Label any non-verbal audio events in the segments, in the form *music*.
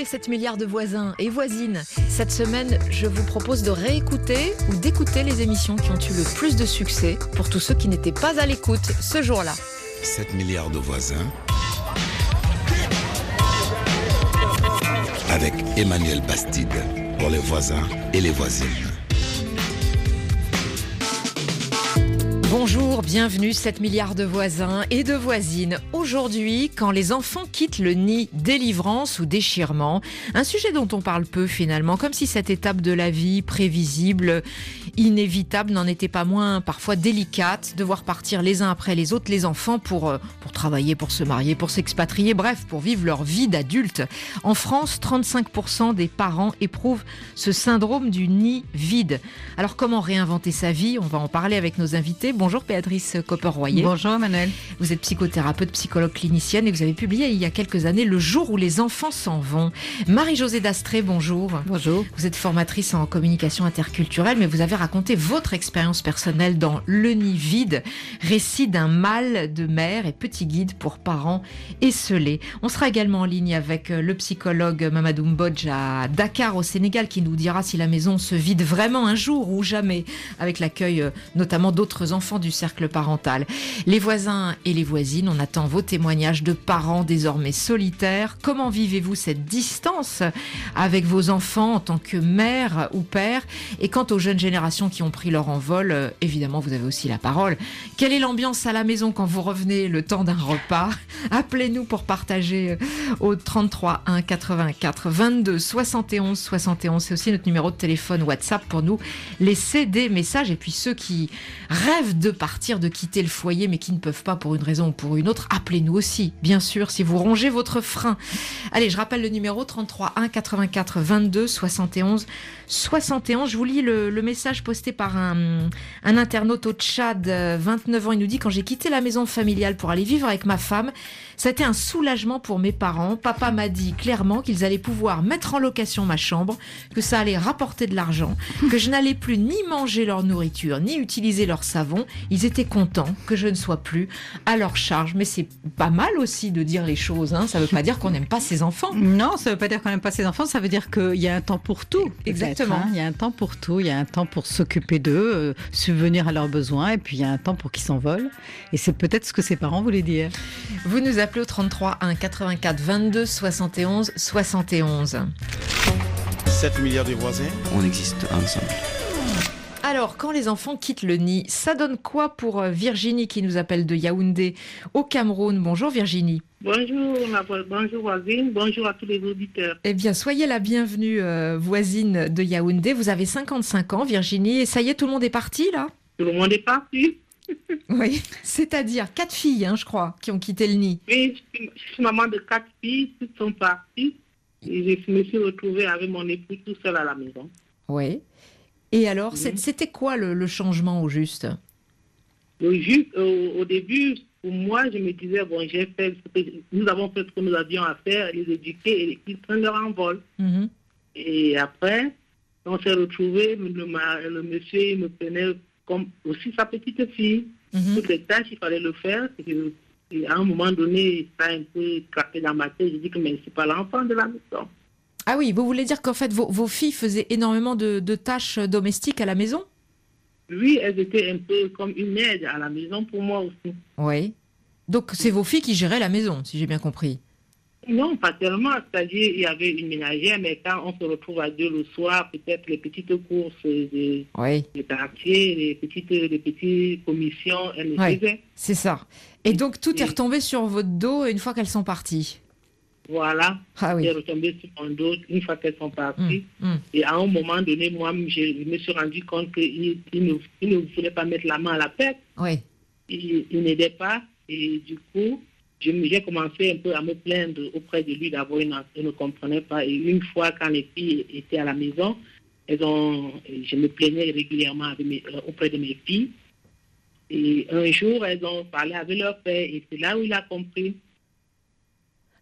les 7 milliards de voisins et voisines. Cette semaine, je vous propose de réécouter ou d'écouter les émissions qui ont eu le plus de succès pour tous ceux qui n'étaient pas à l'écoute ce jour-là. 7 milliards de voisins. Avec Emmanuel Bastide pour les voisins et les voisines. Bonjour, bienvenue 7 milliards de voisins et de voisines. Aujourd'hui, quand les enfants quittent le nid, délivrance ou déchirement, un sujet dont on parle peu finalement, comme si cette étape de la vie prévisible, inévitable, n'en était pas moins parfois délicate, de voir partir les uns après les autres les enfants pour, euh, pour travailler, pour se marier, pour s'expatrier, bref, pour vivre leur vie d'adulte. En France, 35% des parents éprouvent ce syndrome du nid vide. Alors comment réinventer sa vie? On va en parler avec nos invités. Bonjour Béatrice Copper-Royer. Bonjour Emmanuel. Vous êtes psychothérapeute, psychologue clinicienne et vous avez publié il y a quelques années Le jour où les enfants s'en vont. Marie-Josée Dastré, bonjour. Bonjour. Vous êtes formatrice en communication interculturelle, mais vous avez raconté votre expérience personnelle dans Le Nid Vide, récit d'un mal de mère et petit guide pour parents esselés. On sera également en ligne avec le psychologue Mamadou Mbodj à Dakar au Sénégal qui nous dira si la maison se vide vraiment un jour ou jamais, avec l'accueil euh, notamment d'autres enfants du cercle parental. Les voisins et les voisines, on attend vos témoignages de parents désormais solitaires. Comment vivez-vous cette distance avec vos enfants en tant que mère ou père? Et quant aux jeunes générations qui ont pris leur envol, euh, évidemment, vous avez aussi la parole. Quelle est l'ambiance à la maison quand vous revenez le temps d'un repas? *laughs* Appelez-nous pour partager euh, au 33 1 84 22 71 71. C'est aussi notre numéro de téléphone WhatsApp pour nous laisser des messages. Et puis ceux qui rêvent de partir, de quitter le foyer, mais qui ne peuvent pas pour une raison ou pour une autre, appelez-nous aussi, bien sûr, si vous rongez votre frein. Allez, je rappelle le numéro 33 1 84 22 71 71. Je vous lis le, message posté par un, un internaute au Tchad, euh, 29 ans. Il nous dit quand j'ai quitté la maison familiale pour aller vivre avec ma femme, ça a été un soulagement pour mes parents. Papa m'a dit clairement qu'ils allaient pouvoir mettre en location ma chambre, que ça allait rapporter de l'argent, que je n'allais plus ni manger leur nourriture, ni utiliser leur savon. Ils étaient contents que je ne sois plus à leur charge. Mais c'est pas mal aussi de dire les choses. Hein. Ça veut pas dire qu'on n'aime pas ses enfants. Non, ça veut pas dire qu'on n'aime pas ses enfants, ça veut dire qu'il y a un temps pour tout. Exactement. hein. Il y a un temps pour tout, il y a un temps pour s'occuper d'eux, euh, subvenir à leurs besoins, et puis il y a un temps pour qu'ils s'envolent. Et c'est peut-être ce que ses parents voulaient dire. Vous nous appelez au 33 1 84 22 71 71. 7 milliards de voisins. on existe ensemble. Alors, quand les enfants quittent le nid, ça donne quoi pour euh, Virginie qui nous appelle de Yaoundé au Cameroun? Bonjour Virginie. Bonjour, ma bonjour voisine, bonjour à tous les auditeurs. Eh bien, soyez la bienvenue euh, voisine de Yaoundé. Vous avez 55 ans, Virginie, et ça y est, tout le monde est parti là? Tout le monde est parti. *laughs* Oui, c'est-à-dire quatre filles, hein, je crois, qui ont quitté le nid. Oui, je suis, je suis maman de quatre filles, toutes sont parties. Et je me suis retrouvée avec mon époux tout seul à la maison. Oui. Et alors, c'était quoi le, le changement au juste? Donc, juste au, au début, pour moi, je me disais, bon, j'ai fait ce que nous avons fait ce que nous avions à faire, les éduquer et qu'ils prennent leur envol. Mhm. Et après, on s'est retrouvés, le, le monsieur, il me prenait comme aussi sa petite fille. Mhm. toutes les tâches, il fallait le faire. Et, que- et à un moment donné, ça a un peu craqué dans ma tête. J'ai dit que mais c'est pas l'enfant de la maison. Ah oui, vous voulez dire qu'en fait, vos, vos filles faisaient énormément de, de tâches domestiques à la maison? Lui, elles étaient un peu comme une aide à la maison pour moi aussi. Oui. Donc, c'est vos filles qui géraient la maison, si j'ai bien compris. Non, pas tellement. C'est-à-dire, il y avait une ménagère, mais quand on se retrouve à deux le soir, peut-être les petites courses de, Oui. de quartier, les petites, les petites commissions, elles les faisaient. C'est ça. Et donc, tout est retombé sur votre dos une fois qu'elles sont parties Voilà. Ah oui. J'ai retombé sur mon dos une fois qu'elles sont parties. Hum, hum. Et à un moment donné, moi, je, me suis rendu compte qu'il il ne, il ne voulait pas mettre la main à la tête. Oui. il, il n'aidait pas. Et du coup, j'ai commencé un peu à me plaindre auprès de lui d'avoir une il ne comprenait pas. Et une fois, quand les filles étaient à la maison, elles ont, je me plaignais régulièrement euh, auprès de mes filles. Et un jour, elles ont parlé avec leur père et c'est là où il a compris.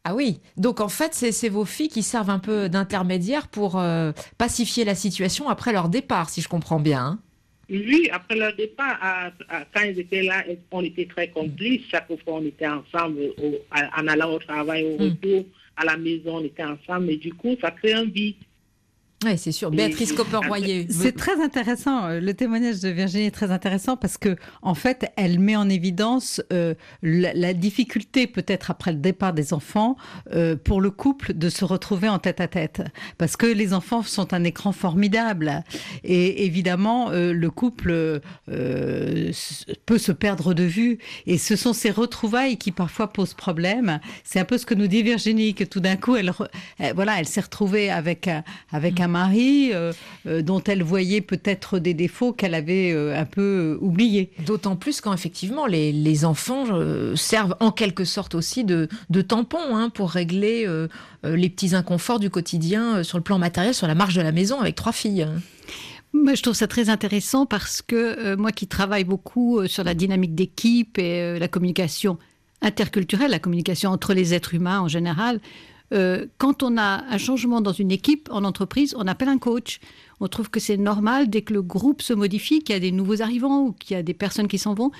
Ah oui, donc en fait, c'est c'est vos filles qui servent un peu d'intermédiaire pour euh, pacifier la situation après leur départ, si je comprends bien. hein. Lui, après leur départ, à- à- quand ils étaient là, on était très complices. Chaque fois, on était ensemble au- à- en allant au travail, au Mm. retour, à la maison, on était ensemble, et du coup, ça crée un vide. Oui, c'est sûr. Béatrice Copper-Royer. C'est très intéressant. Euh, le témoignage de Virginie est très intéressant parce que, en fait, elle met en évidence euh, la, difficulté, peut-être après le départ des enfants, euh, pour le couple de se retrouver en tête à tête. Parce que les enfants sont un écran formidable. Et évidemment, le couple peut se perdre de vue. Et ce sont ces retrouvailles qui parfois posent problème. C'est un peu ce que nous dit Virginie, que tout d'un coup, elle, voilà, elle s'est retrouvée avec, avec un mari euh, euh, dont elle voyait peut-être des défauts qu'elle avait euh, un peu oubliés. D'autant plus quand effectivement les, enfants servent en quelque sorte aussi de, de tampon hein, pour régler les petits inconforts du quotidien sur le plan matériel, sur la marge de la maison avec trois filles. Hein. Moi, je trouve ça très intéressant parce que moi qui travaille beaucoup sur la dynamique d'équipe et la communication interculturelle, la communication entre les êtres humains en général, euh, quand on a un changement dans une équipe, en entreprise, on appelle un coach. On trouve que c'est normal, dès que le groupe se modifie, qu'il y a des nouveaux arrivants ou qu'il y a des personnes qui s'en vont,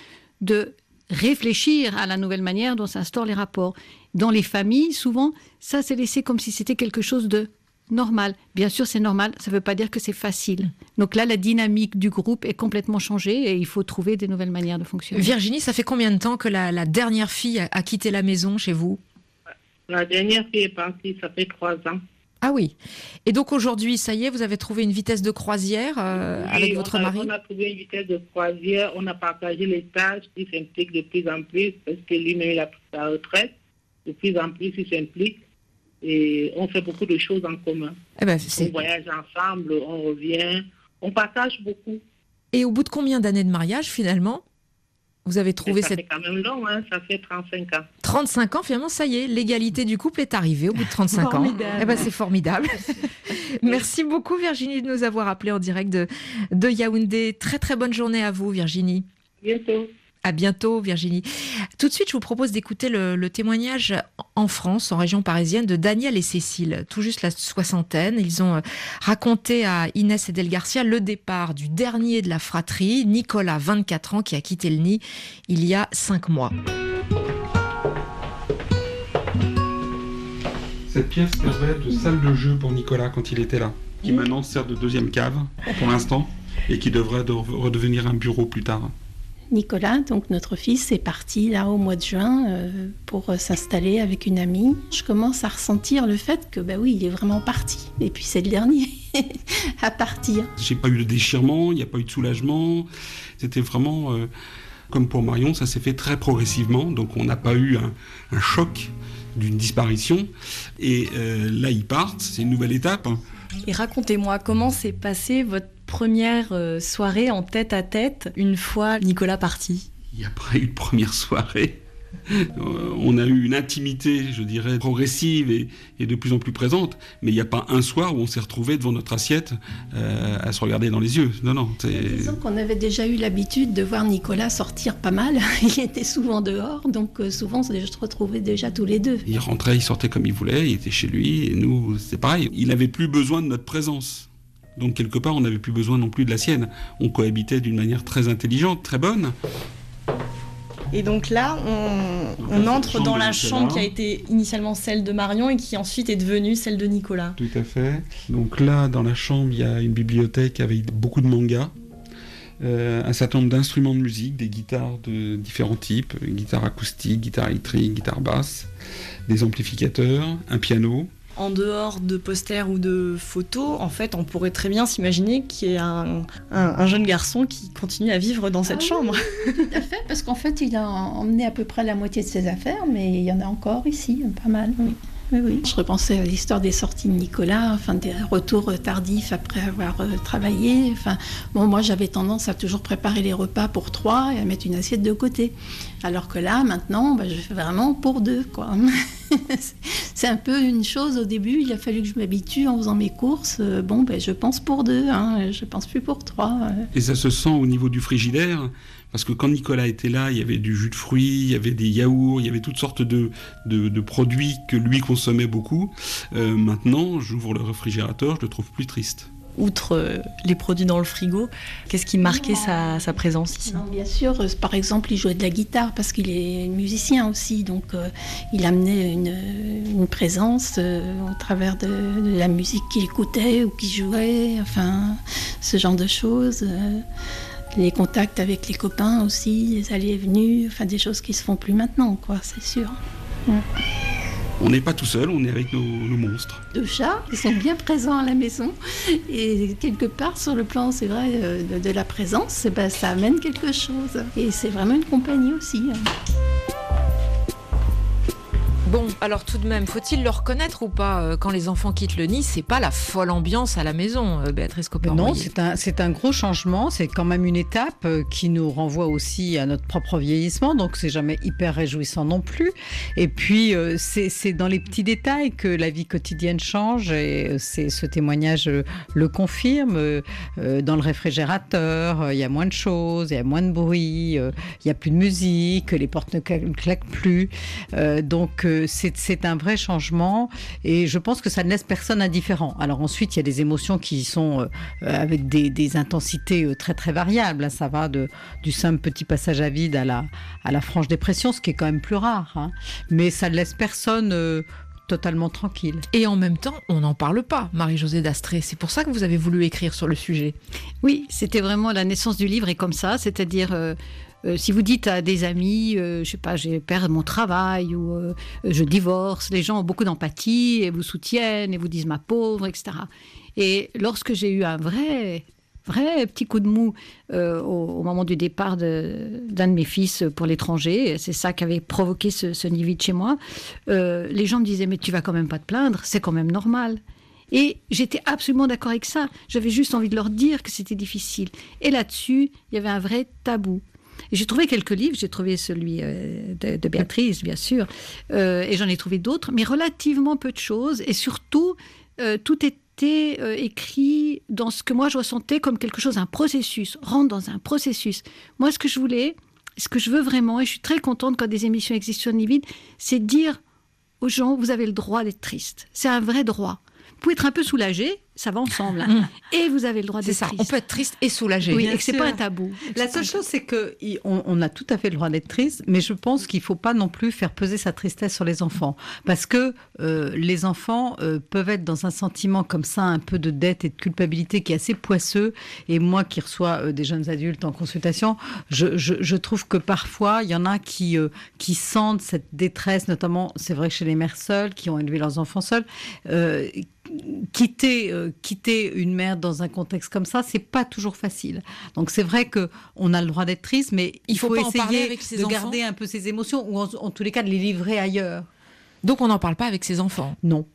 de réfléchir à la nouvelle manière dont s'instaurent les rapports. Dans les familles, souvent, ça c'est laissé comme si c'était quelque chose de normal. Bien sûr, c'est normal, ça ne veut pas dire que c'est facile. Donc là, la dynamique du groupe est complètement changée et il faut trouver des nouvelles manières de fonctionner. Virginie, ça fait combien de temps que la, dernière fille a quitté la maison chez vous? La dernière qui est partie, ça fait trois ans. Ah oui. Et donc aujourd'hui, ça y est, vous avez trouvé une vitesse de croisière euh, avec votre mari On a trouvé une vitesse de croisière, on a partagé les tâches, il s'implique de plus en plus parce que lui-même il a pris sa retraite. De plus en plus, il s'implique et on fait beaucoup de choses en commun. Eh ben, on voyage ensemble, on revient, on partage beaucoup. Et au bout de combien d'années de mariage finalement? Vous avez trouvé ça cette... fait quand même long, hein ça fait 35 ans. 35 ans, finalement, ça y est, l'égalité du couple est arrivée au bout de 35 ans. Eh ben, c'est formidable. *laughs* Merci beaucoup Virginie de nous avoir appelé en direct de, de Yaoundé. Très très bonne journée à vous Virginie. Bientôt. À bientôt, Virginie. Tout de suite, je vous propose d'écouter le, témoignage en France, en région parisienne, de Daniel et Cécile, tout juste la soixantaine. Ils ont euh, raconté à Inès et Del Garcia le départ du dernier de la fratrie, Nicolas, 24 ans, qui a quitté le nid il y a cinq mois. Cette pièce servait de salle de jeu pour Nicolas quand il était là, qui maintenant sert de deuxième cave pour l'instant et qui devrait redevenir un bureau plus tard. Nicolas, donc notre fils, est parti là au mois de juin euh, pour euh, s'installer avec une amie. Je commence à ressentir le fait que, bah oui, il est vraiment parti. Et puis c'est le dernier *laughs* à partir. J'ai pas eu de déchirement, il n'y a pas eu de soulagement. C'était vraiment, euh, comme pour Marion, ça s'est fait très progressivement. Donc on n'a pas eu un, choc d'une disparition. Et là, ils partent, c'est une nouvelle étape. Et racontez-moi comment s'est passé votre première euh, soirée en tête à tête une fois Nicolas parti Il n'y a pas eu de première soirée. Euh, on a eu une intimité, je dirais, progressive et, de plus en plus présente, mais il n'y a pas un soir où on s'est retrouvé devant notre assiette euh, à se regarder dans les yeux. Non, non. Disons qu'on avait déjà eu l'habitude de voir Nicolas sortir pas mal. *laughs* il était souvent dehors, donc souvent on se retrouvait déjà tous les deux. Il rentrait, il sortait comme il voulait, il était chez lui, et nous, c'est pareil. Il n'avait plus besoin de notre présence. Donc quelque part, on n'avait plus besoin non plus de la sienne. On cohabitait d'une manière très intelligente, très bonne. Et donc là, on, entre dans la chambre qui a été initialement celle de Marion et qui ensuite est devenue celle de Nicolas. Tout à fait. Donc là, dans la chambre, il y a une bibliothèque avec beaucoup de mangas. Euh, un certain nombre d'instruments de musique, des guitares de différents types, guitare acoustique, guitare électrique, guitare basse, des amplificateurs, un piano, en dehors de posters ou de photos, en fait, on pourrait très bien s'imaginer qu'il y ait un, jeune garçon qui continue à vivre dans cette ah chambre. tout à fait, parce qu'en fait, il a emmené à peu près la moitié de ses affaires, mais il y en a encore ici, pas mal. Oui. Oui, Je repensais à l'histoire des sorties de Nicolas, enfin des retours tardifs après avoir euh, travaillé. Enfin, bon, moi j'avais tendance à toujours préparer les repas pour trois et à mettre une assiette de côté. Alors que là, maintenant, bah, je fais vraiment pour deux, quoi. *laughs* c'est un peu une chose au début. Il a fallu que je m'habitue en faisant mes courses. Euh, bon, ben, je pense pour deux, hein, je pense plus pour trois. Et ça se sent au niveau du frigidaire parce que quand Nicolas était là, il y avait du jus de fruits, il y avait des yaourts, il y avait toutes sortes de, de, produits que lui consommait beaucoup. Euh, maintenant, j'ouvre le réfrigérateur, je le trouve plus triste. outre euh, les produits dans le frigo, qu'est-ce qui marquait sa, sa, présence ici? Bien sûr, euh, par exemple, il jouait de la guitare parce qu'il est musicien aussi, donc euh, il amenait une, une présence au travers de, de la musique qu'il écoutait ou qu'il jouait, enfin, ce genre de choses les contacts avec les copains aussi, les allées et venues, enfin des choses qui se font plus maintenant, quoi, c'est sûr. Ouais. On n'est pas tout seul, on est avec nos, nos, monstres. Deux chats qui sont bien présents à la maison. Et quelque part, sur le plan, c'est vrai, de, de, la présence, eh ben, ça amène quelque chose. Et c'est vraiment une compagnie aussi. Hein. Bon, alors tout de même, faut-il le reconnaître ou pas euh, Quand les enfants quittent le nid, c'est pas la folle ambiance à la maison, euh, Béatrice Copper. Non, c'est un, un gros changement. C'est quand même une étape euh, qui nous renvoie aussi à notre propre vieillissement. Donc, c'est jamais hyper réjouissant non plus. Et puis, c'est, dans les petits détails que la vie quotidienne change. Et ce témoignage le confirme. Dans le réfrigérateur, il y a moins de choses, il y a moins de bruit, il y a plus de musique, les portes ne claquent plus. Donc, c'est un vrai changement et je pense que ça ne laisse personne indifférent. Alors ensuite, il y a des émotions qui sont euh, avec des, des, intensités euh, très très variables. Ça va de, du simple petit passage à vide à la, à la franche dépression, ce qui est quand même plus rare. Hein. Mais ça ne laisse personne euh, totalement tranquille. Et en même temps, on n'en parle pas, Marie-Josée Dastré. C'est pour ça que vous avez voulu écrire sur le sujet. Oui, c'était vraiment la naissance du livre et comme ça, c'est-à-dire... Euh, euh, si vous dites à des amis, euh, je sais pas, j'ai perdu mon travail ou euh, je divorce, les gens ont beaucoup d'empathie et vous soutiennent et vous disent ma pauvre, etc. Et lorsque j'ai eu un vrai vrai petit coup de mou euh, au, moment du départ d'un de, mes fils pour l'étranger. C'est ça qui avait provoqué ce, ce nid chez moi. Les gens me disaient mais tu vas quand même pas te plaindre, c'est quand même normal. Et j'étais absolument d'accord avec ça. J'avais juste envie de leur dire que c'était difficile. Et là-dessus, il y avait un vrai tabou. J'ai trouvé quelques livres, j'ai trouvé celui euh, de, de, Béatrice, bien sûr, euh, et j'en ai trouvé d'autres, mais relativement peu de choses, et surtout, euh, tout était euh, écrit dans ce que moi je ressentais comme quelque chose, un processus, rentre dans un processus. Moi, ce que je voulais, ce que je veux vraiment, et je suis très contente quand des émissions existent sur Nivide, c'est dire aux gens, vous avez le droit d'être triste. C'est un vrai droit. Vous pouvez être un peu soulagé, ça va ensemble. Mmh. Et vous avez le droit d'être ça. triste. On peut être triste et soulagé. Oui, et que c'est pas un tabou. La seule chose, c'est que on, a tout à fait le droit d'être triste, mais je pense qu'il faut pas non plus faire peser sa tristesse sur les enfants, parce que euh, les enfants euh, peuvent être dans un sentiment comme ça, un peu de dette et de culpabilité qui est assez poisseux. Et moi, qui reçois euh, des jeunes adultes en consultation, je, je, je, trouve que parfois il y en a qui euh, qui sentent cette détresse, notamment, c'est vrai chez les mères seules qui ont élevé leurs enfants seuls euh, quitter euh, quitter une mère dans un contexte comme ça c'est pas toujours facile. Donc c'est vrai que on a le droit d'être triste mais il, il faut, faut essayer avec de enfants. garder un peu ses émotions ou en, en, tous les cas de les livrer ailleurs. Donc on n'en parle pas avec ses enfants? Non.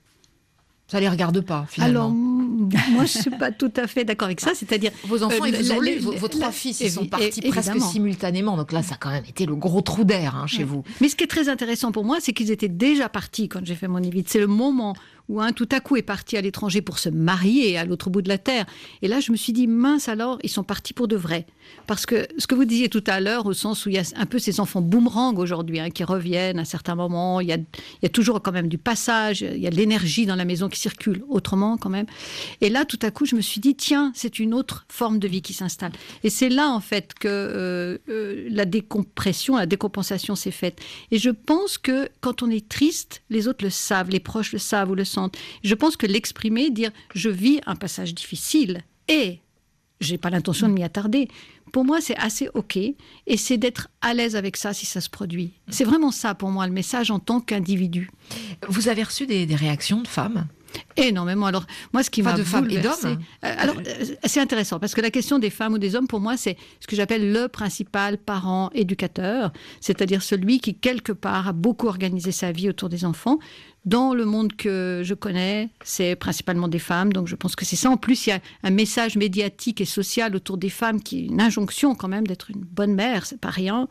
Ça les regarde pas finalement. Alors moi je suis pas tout à fait d'accord avec ça. C'est-à-dire vos enfants euh, ils vous ont lu vos, vos trois fils ils sont partis presque simultanément. Donc là ça a quand même été le gros trou d'air hein, chez ouais. vous. Mais ce qui est très intéressant pour moi c'est qu'ils étaient déjà partis quand j'ai fait mon évite c'est le moment où un tout à coup est parti à l'étranger pour se marier à l'autre bout de la terre. Et là, je me suis dit, mince alors, ils sont partis pour de vrai. Parce que ce que vous disiez tout à l'heure, au sens où il y a un peu ces enfants boomerang aujourd'hui, hein, qui reviennent à certains moments, il y, a, toujours quand même du passage, il y a de l'énergie dans la maison qui circule autrement quand même. Et là, tout à coup, je me suis dit, tiens, c'est une autre forme de vie qui s'installe. Et c'est là, en fait, que euh, euh, la décompression, la décompensation s'est faite. Et je pense que quand on est triste, les autres le savent, les proches le savent ou le Je pense que l'exprimer, dire je vis un passage difficile et j'ai pas l'intention de m'y attarder. Pour moi, c'est assez OK et c'est d'être à l'aise avec ça si ça se produit. C'est vraiment ça pour moi le message en tant qu'individu. Vous avez reçu des réactions de femmes? Énormément. Alors, moi, ce qui m'a de femmes et d'hommes. Euh, alors, c'est intéressant parce que la question des femmes ou des hommes, pour moi, c'est ce que j'appelle le principal parent éducateur, c'est-à-dire celui qui, quelque part, a beaucoup organisé sa vie autour des enfants. Dans le monde que je connais, c'est principalement des femmes, donc je pense que c'est ça. En plus, il y a un message médiatique et social autour des femmes qui est une injonction quand même d'être une bonne mère, c'est pas rien.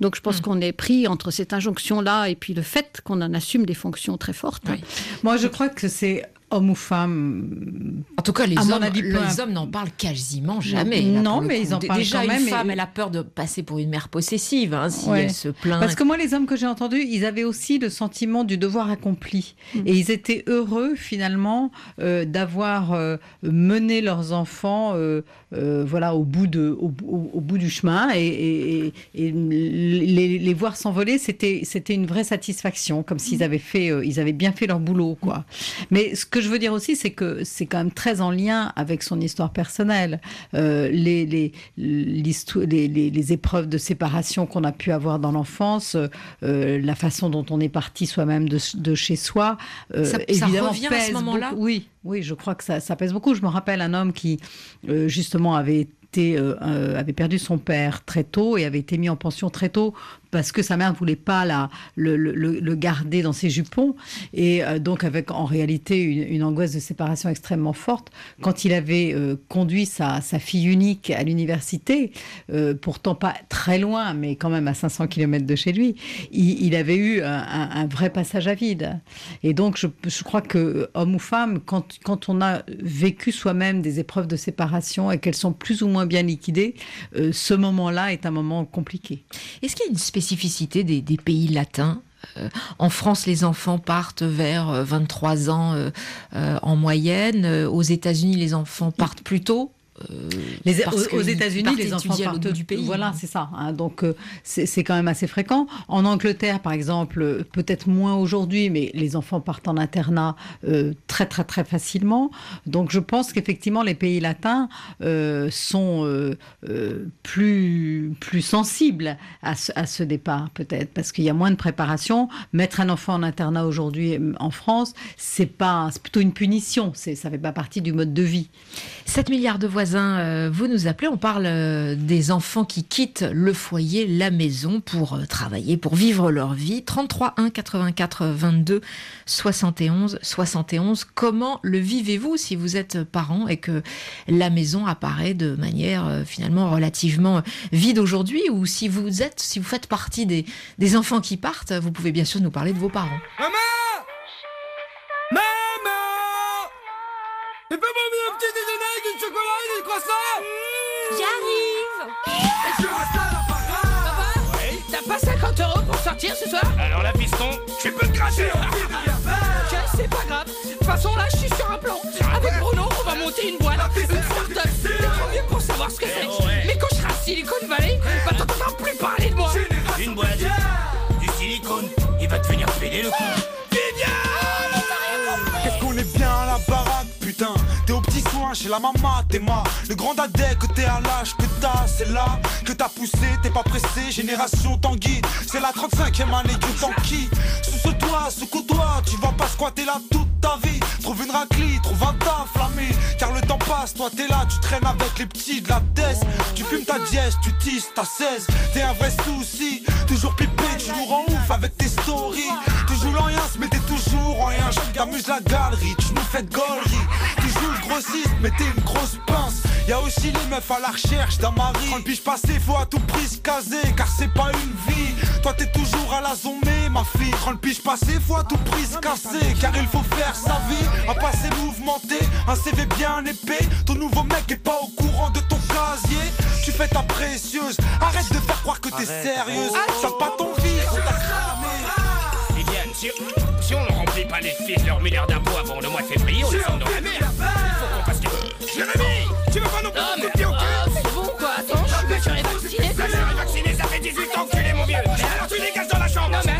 Donc je pense mmh. qu'on est pris entre cette injonction-là et puis le fait qu'on en assume des fonctions très fortes. Oui. Moi, je crois que c'est homme ou femme. En tout cas, les hommes, avis, les hommes n'en parlent quasiment jamais. Non, là, mais ils en parlent Déjà, quand une même, et- femme, elle a peur de passer pour une mère possessive, hein, si Ouais. elle se plaint. Parce que moi, les hommes que j'ai entendus, ils avaient aussi le sentiment du devoir accompli. Et ils étaient heureux, finalement, euh, d'avoir euh, mené leurs enfants euh, voilà, au, bout de, au, au- au bout du chemin. Et, et- et- et les, les voir s'envoler, c'était c'était une vraie satisfaction, comme s'ils avaient, fait, ils avaient bien fait leur boulot. Quoi. Mais ce que je veux dire aussi, c'est que c'est quand même très en lien avec son histoire personnelle. Euh, les, les, les, épreuves de séparation qu'on a pu avoir dans l'enfance, euh, la façon dont on est parti soi-même de, de chez soi, euh, Ça- ça évidemment revient à ce moment-là. Oui, oui, je crois que ça, ça pèse beaucoup. Je me rappelle un homme qui, euh, justement, avait été, avait perdu son père très tôt et avait été mis en pension très tôt parce que sa mère ne voulait pas la, le, garder dans ses jupons. Et euh, donc, avec en réalité une, angoisse de séparation extrêmement forte. Quand il avait euh, conduit sa, sa fille unique à l'université, euh, pourtant pas très loin, mais quand même à 500 km de chez lui, il, avait eu un, vrai passage à vide. Et donc, je, je crois que, homme ou femme, quand, quand on a vécu soi-même des épreuves de séparation et qu'elles sont plus ou moins bien liquidées, ce moment-là est un moment compliqué. Est-ce qu'il y a une spécificité des, des pays latins Euh, En France, les enfants partent vers euh, 23 ans euh, euh, en moyenne. Euh, Aux États-Unis, les enfants partent plus tôt. Euh, Les, aux États-Unis, les enfants partent du pays. Voilà, c'est ça. hein. donc euh, c'est quand même assez fréquent. En Angleterre, par exemple, euh, peut-être moins aujourd'hui, mais les enfants partent en internat euh, très très très facilement. Donc je pense qu'effectivement les pays latins sont plus plus sensibles à ce, à ce départ, peut-être parce qu'il y a moins de préparation. Mettre un enfant en internat aujourd'hui en France, c'est pas, plutôt une punition. Ça fait pas partie du mode de vie. 7 milliards de voisins, euh, vous nous appelez, on parle euh, des enfants qui quittent le foyer, la maison pour euh, travailler, pour vivre leur vie. 33 1 84 22 71 71. Comment le vivez-vous si vous êtes parent et que la maison apparaît de manière finalement relativement vide aujourd'hui ou si vous êtes, si vous faites partie des, des enfants qui partent, vous pouvez bien sûr nous parler de vos parents. Maman Maman Fais-moi un petit déjeuner J'arrive Je T'as pas 50 euros pour sortir ce soir Alors la piston, tu peux te cracher Ok, c'est pas grave. De toute façon, là, je suis sur un plan. Avec Bruno, on va monter une boîte, une start-up. Trop vieux pour savoir ce que c'est. Mais quand je serai à Silicon Valley, bah t'entendras plus parler de moi. Une boîte Du silicone, il va te venir péter le cou chez la maman, t'es ma. Le grand dadais que t'es à l'âge que t'as, c'est là que t'as poussé, t'es pas pressé. Génération Tanguy, c'est la 35e année que t'enquille. Sous ce toit, ce côtoie, tu vas pas squatter là toute ta vie. Trouve une raclie, trouve un taf, l'ami. Car le temps passe, toi t'es là, tu traînes avec les petits de la tête. Tu fumes ta dièse, tu tisses ta 16. T'es un vrai souci, toujours pipé, toujours en ouf avec tes stories. Toujours en rien, mais t'es toujours en rien. T'amuses la galerie, tu nous fais de gaulerie. Grossiste, mais t'es une grosse pince. Y'a aussi les meufs à la recherche d'un mari. Quand le piche passé, faut à tout prix se caser, car c'est pas une vie. Toi t'es toujours à la zombie, ma fille. Quand le piche passé, faut à tout prix se casser, car il faut faire sa vie. Un passé mouvementé, un CV bien épais. Ton nouveau mec est pas au courant de ton casier. Tu fais ta précieuse, arrête de faire croire que t'es sérieuse. T'as pas ton fils, on t'a cramé. Si, si on ne remplit pas les fils de leur milliard d'impôts avant le mois de février, on les sent dans la merde Qu'on fasse quelque Jérémy Tu veux pas non plus Non, mais pied au cul c'est bon quoi, attends, je suis pas vacciné. Quand je serai vacciné, ça fait 18 ans que tu l'es, mon vieux. Alors tu dégages dans la chambre. Non, mais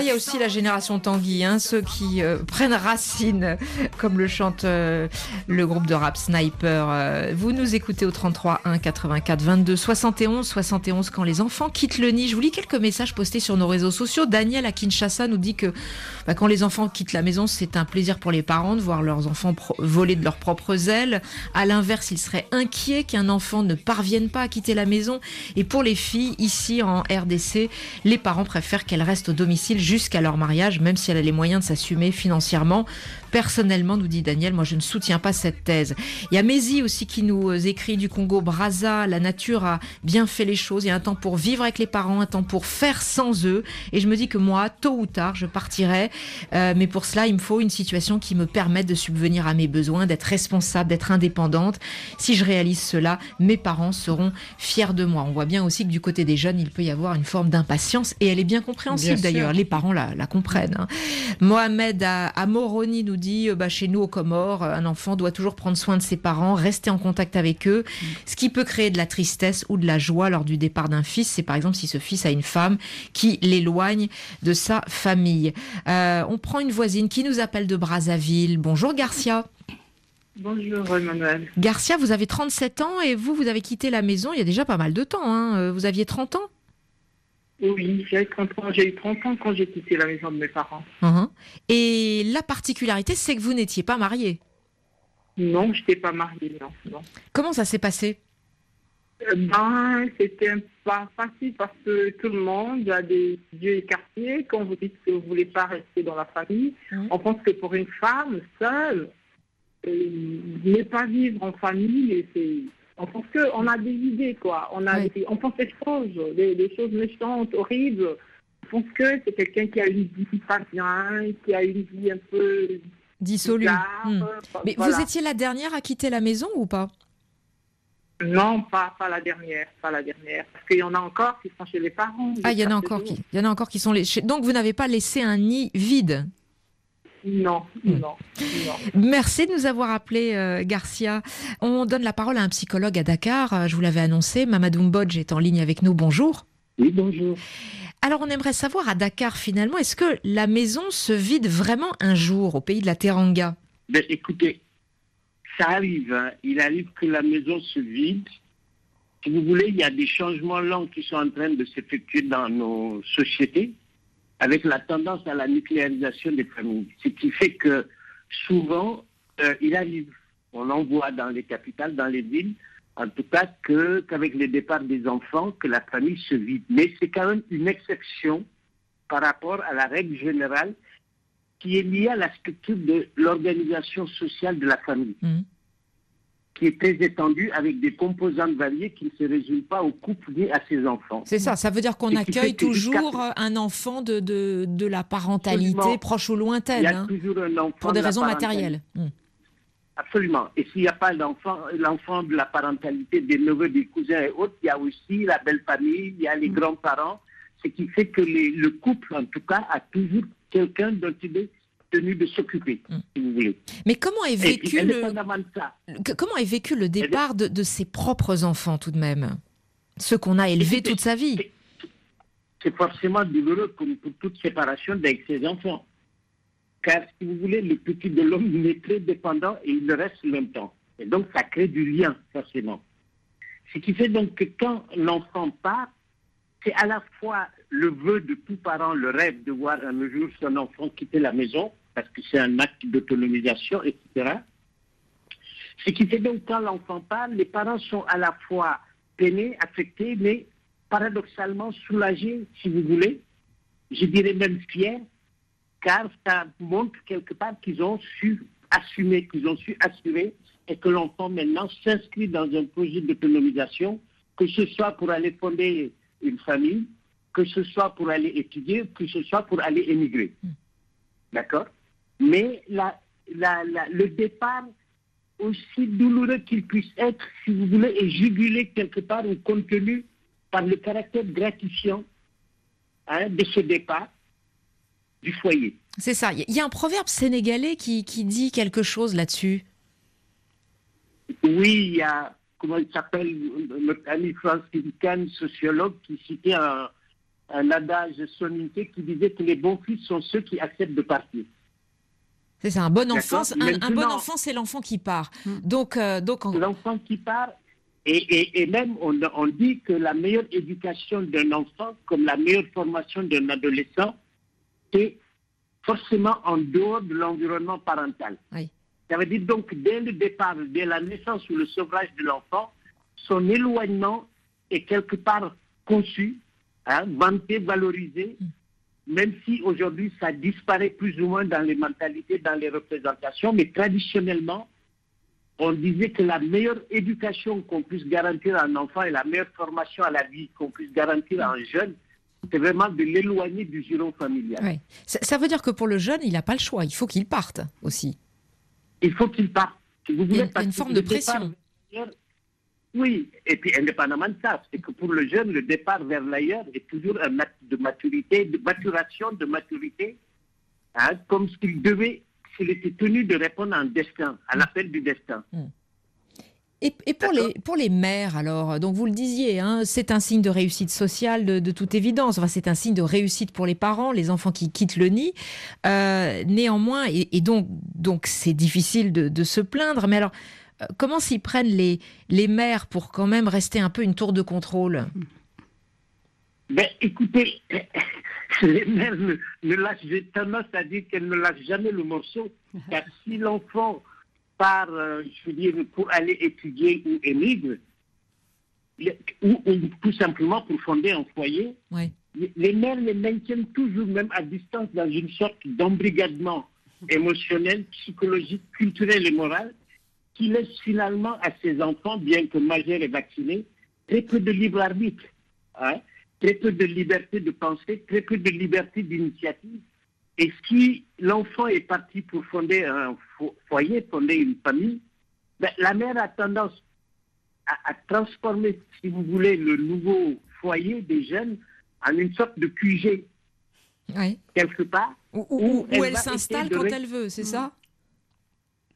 Il y a aussi la génération Tanguy, hein, ceux qui euh, *laughs* prennent racine, comme le chante euh, le groupe de rap Sniper. Euh, vous nous écoutez au 33 1 84 22 71 71 quand les enfants quittent le nid. Je vous lis quelques messages postés sur nos réseaux sociaux. Daniel à Kinshasa nous dit que bah, quand les enfants quittent la maison, c'est un plaisir pour les parents de voir leurs enfants voler de leurs propres ailes. À l'inverse, ils seraient inquiets qu'un enfant ne parvienne pas à quitter la maison. Et pour les filles, ici en RDC, les parents préfèrent qu'elles restent au domicile jusqu'à leur mariage, même si elle a les moyens de s'assumer financièrement. Personnellement, nous dit Daniel, moi je ne soutiens pas cette thèse. Il y a Mézi aussi qui nous euh, écrit du Congo Brazza, la nature a bien fait les choses, il y a un temps pour vivre avec les parents, un temps pour faire sans eux, et je me dis que moi, tôt ou tard, je partirai, Euh, mais pour cela, il me faut une situation qui me permette de subvenir à mes besoins, d'être responsable, d'être indépendante. Si je réalise cela, mes parents seront fiers de moi. On voit bien aussi que du côté des jeunes, il peut y avoir une forme d'impatience, et elle est bien compréhensible d'ailleurs. Les parents la, la comprennent. hein. Mohamed à, à Moroni nous dit, euh, bah, chez nous aux Comores, euh, un enfant doit toujours prendre soin de ses parents, rester en contact avec eux. Ce qui peut créer de la tristesse ou de la joie lors du départ d'un fils, c'est par exemple si ce fils a une femme qui l'éloigne de sa famille. Euh, on prend une voisine qui nous appelle de Brazzaville. Bonjour Garcia. Bonjour Emmanuel. Garcia, vous avez 37 ans et vous, vous avez quitté la maison il y a déjà pas mal de temps. hein. Vous aviez 30 ans Oui, j'ai 30 ans. J'ai eu 30 ans quand j'ai quitté la maison de mes parents. Mhm. Et la particularité, c'est que vous n'étiez pas marié. Non, je n'étais pas mariée, non. non. Comment ça s'est passé? Euh, Ben, c'était pas facile parce que tout le monde a des yeux écartés. Quand vous dites que vous ne voulez pas rester dans la famille, on pense que pour une femme seule, euh, ne pas vivre en famille, c'est. On pense qu'on a des idées, quoi. On, a des- on pense des choses, des, des choses méchantes, horribles. On pense que c'est quelqu'un qui a une vie pas bien, qui a une vie un peu Dissolu. bizarre, Hmm. Mais voilà. vous étiez la dernière à quitter la maison ou pas? Non, pas, pas la dernière, pas la dernière. Parce qu'il y en a encore qui sont chez les parents. Ah, il y en a encore qui, il y en a encore qui sont les. Donc vous n'avez pas laissé un nid vide? Non, non, non. Merci de nous avoir appelé euh, Garcia. On donne la parole à un psychologue à Dakar. Euh, Je vous l'avais annoncé. Mamadou Mbodj est en ligne avec nous. Bonjour. Oui, bonjour. Alors, on aimerait savoir à Dakar, finalement, est-ce que la maison se vide vraiment un jour au pays de la Teranga? Ben, écoutez, ça arrive. hein. Il arrive que la maison se vide. Si vous voulez, il y a des changements lents qui sont en train de s'effectuer dans nos sociétés avec la tendance à la nucléarisation des familles. Ce qui fait que souvent, euh, il arrive, on en voit dans les capitales, dans les villes, en tout cas que qu'avec le départ des enfants, que la famille se vide. Mais c'est quand même une exception par rapport à la règle générale qui est liée à la structure de l'organisation sociale de la famille, qui est très étendue avec des composantes variées qui ne se résument pas au couple ni à ses enfants. C'est ça, ça veut dire qu'on accueille toujours un enfant de, de, de la parentalité Absolument. proche ou Il lointaine, y a hein, toujours un enfant pour des de raisons matérielles. Hmm. Absolument. Et s'il n'y a pas l'enfant, l'enfant de la parentalité, des neveux, des cousins et autres, il y a aussi la belle famille, il y a les grands-parents, ce qui fait que les- le couple, en tout cas, a toujours quelqu'un dont il est tenu de s'occuper, si vous voulez. Mais comment est Mm. vécu le, comment est vécu départ de, de ses propres enfants tout de même? Ceux qu'on a élevés toute sa vie. c'est forcément douloureux comme pour toute séparation avec ses enfants. Car, si vous voulez, le petit de l'homme, il est très dépendant et il le reste en même temps. Et donc, ça crée du lien, forcément. Ce qui fait donc que quand l'enfant part, c'est à la fois le vœu de tout parent, le rêve de voir un jour son enfant quitter la maison, parce que c'est un acte d'autonomisation, etc. Ce qui fait donc quand l'enfant part, les parents sont à la fois peinés, affectés, mais paradoxalement soulagés, si vous voulez, je dirais même fiers, car ça montre quelque part qu'ils ont su assumer, qu'ils ont su assurer, et que l'enfant maintenant s'inscrit dans un projet d'autonomisation, que ce soit pour aller fonder une famille, que ce soit pour aller étudier, que ce soit pour aller émigrer. D'accord? Mais la, la- la- le départ, aussi douloureux qu'il puisse être, si vous voulez, est jugulé quelque part ou contenu par le caractère gratifiant hein, de ce départ du foyer. C'est ça. Il y a un proverbe sénégalais qui, qui dit quelque chose là-dessus. Oui, il y a, comment il s'appelle, notre ami Francis Kahn, sociologue, qui citait un, un adage soninké qui disait que les bons fils sont ceux qui acceptent de partir. C'est ça, un bon enfant. Un, un bon enfant, c'est l'enfant qui part. Donc, euh, donc en- L'enfant qui part, et, et- et même on, on dit que la meilleure éducation d'un enfant, comme la meilleure formation d'un adolescent, c'est forcément en dehors de l'environnement parental. Ça veut dire donc dès le départ, dès la naissance ou le sevrage de l'enfant, son éloignement est quelque part conçu, hein, vanté, valorisé même si aujourd'hui ça disparaît plus ou moins dans les mentalités, dans les représentations, mais traditionnellement, on disait que la meilleure éducation qu'on puisse garantir à un enfant et la meilleure formation à la vie qu'on puisse garantir à un jeune, c'est vraiment de l'éloigner du giron familial. Ça veut dire que pour le jeune, il n'a pas le choix. Il faut qu'il parte aussi. Il faut qu'il parte. Si vous Il y a- voulez, il y a parce une forme de pression. vers Oui, et puis indépendamment de ça, c'est que pour le jeune, le départ vers l'ailleurs est toujours un acte de maturité, de maturation, de maturité, hein, comme s'il devait, s'il était tenu de répondre à un destin, à l'appel du destin. Et, et pour, les, pour les mères, alors, donc vous le disiez, hein, c'est un signe de réussite sociale de, de toute évidence. Enfin, c'est un signe de réussite pour les parents, les enfants qui quittent le nid. Euh, néanmoins, et, et donc donc c'est difficile de, de se plaindre. Mais alors, euh, comment s'y prennent les, les mères pour quand même rester un peu une tour de contrôle? Ben, écoutez, *laughs* les mères ne, ne lâchent, j'ai tendance à dire qu'elles ne lâchent jamais le morceau, *laughs* car si l'enfant part, euh, je veux dire, pour aller étudier ou émigre, le- ou, ou tout simplement pour fonder un foyer, les mères les maintiennent toujours même à distance dans une sorte d'embrigadement émotionnel, psychologique, culturel et moral qui laisse finalement à ces enfants, bien que majeurs et vaccinés, très peu de libre arbitre, hein, très peu de liberté de penser, très peu de liberté d'initiative. Et si l'enfant est parti pour fonder un fo- foyer, fonder une famille, ben, la mère a tendance à, à transformer, si vous voulez, le nouveau foyer des jeunes en une sorte de QG, Ouais. quelque part. Où, où- où elle, s'installe quand ré- elle veut, c'est ça?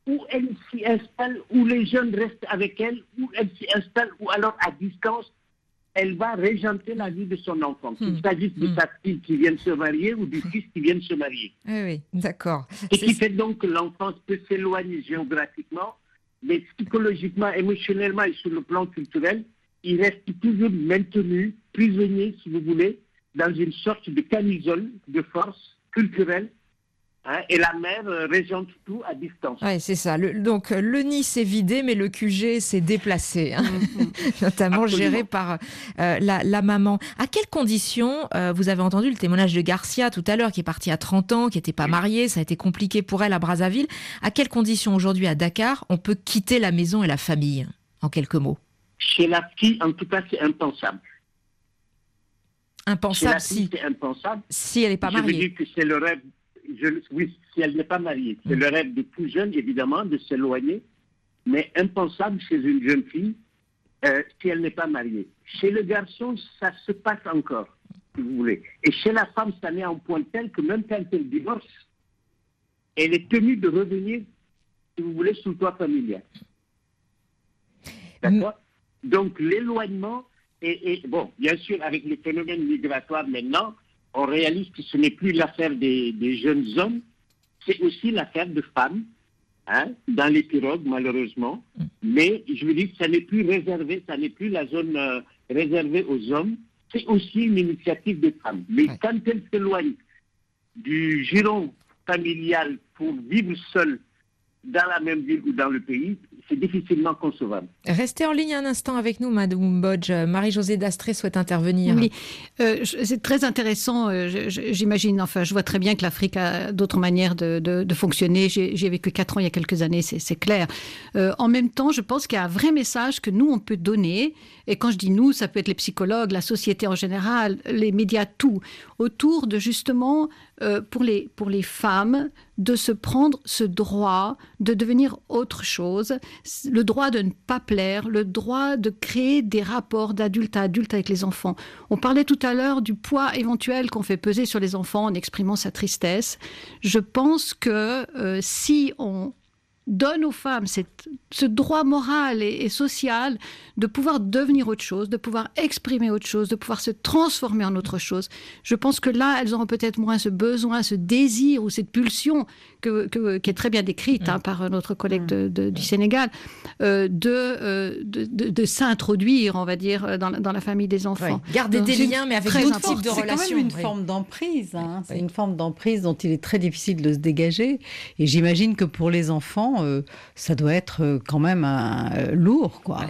Où elle s'y installe, où les jeunes restent avec elle, où elle s'y installe, ou alors à distance, elle va régenter la vie de son enfant. Qu'il s'agisse de sa fille qui vient de se marier ou du fils qui vient de se marier. Oui, oui, d'accord. Et qui fait donc que l'enfance peut s'éloigner géographiquement, mais psychologiquement, émotionnellement et sur le plan culturel, il reste toujours maintenu, prisonnier, si vous voulez, dans une sorte de camisole de force culturelle. Hein, et la mère euh, régente tout à distance. Ouais, c'est ça. Le- donc euh, le nid s'est vidé, mais le QG s'est déplacé, hein. *laughs* notamment Absolument. géré par euh, la, la maman. À quelles conditions euh, Vous avez entendu le témoignage de Garcia tout à l'heure, qui est partie à 30 ans, qui n'était pas mariée, ça a été compliqué pour elle à Brazzaville. À quelles conditions aujourd'hui à Dakar on peut quitter la maison et la famille En quelques mots? Chez la fille, en tout cas, c'est impensable. Chez la Impensable fille, si, c'est impensable. si elle n'est pas Je veux mariée. dire que c'est le rêve, je- oui, si elle n'est pas mariée, c'est le rêve de tout jeune, évidemment, de s'éloigner, mais impensable chez une jeune fille euh, si elle n'est pas mariée. Chez le garçon, ça se passe encore, si vous voulez. Et chez la femme, ça à un point tel que même quand elle divorce, elle est tenue de revenir, si vous voulez, sous le toit familial. D'accord? Donc l'éloignement, et, et, bon, bien sûr, avec le phénomène migratoire maintenant, on réalise que ce n'est plus l'affaire des, des jeunes hommes, c'est aussi l'affaire de femmes, hein, dans les pirogues, malheureusement. Mais je veux dire que ça n'est plus réservé, ça n'est plus la zone euh, réservée aux hommes, c'est aussi une initiative des femmes. Mais quand elles s'éloignent du giron familial pour vivre seules dans la même ville ou dans le pays, c'est difficilement concevable. Restez en ligne un instant avec nous, Madame Bodge. Marie-Josée Dastré souhaite intervenir. Oui, euh, c'est très intéressant. euh, J'imagine, enfin, je vois très bien que l'Afrique a d'autres manières de, de- de fonctionner. J'ai vécu quatre ans il y a quelques années, c'est c'est clair. Euh, en même temps, je pense qu'il y a un vrai message que nous, on peut donner. Et quand je dis nous, ça peut être les psychologues, la société en général, les médias, tout, autour de justement, euh, pour, les, pour les femmes, de se prendre ce droit de devenir autre chose, le droit de ne pas plaire, le droit de créer des rapports d'adulte à adulte avec les enfants. On parlait tout à l'heure du poids éventuel qu'on fait peser sur les enfants en exprimant sa tristesse. Je pense que euh, si on donne aux femmes cette- ce droit moral et, et social de pouvoir devenir autre chose, de pouvoir exprimer autre chose, de pouvoir se transformer en autre chose. Je pense que là, elles auront peut-être moins ce besoin, ce désir ou cette pulsion que, que- qui est très bien décrite hein, par notre collègue de- de- du Sénégal, euh, de, euh, de, de- de s'introduire, on va dire, dans, la- dans la famille des enfants. Garder Donc, des liens, mais avec d'autres types de C'est quand relations. même une oui. forme d'emprise. hein. C'est une forme d'emprise dont il est très difficile de se dégager. Et j'imagine que pour les enfants, euh, ça doit être euh, quand même un- euh, lourd, quoi.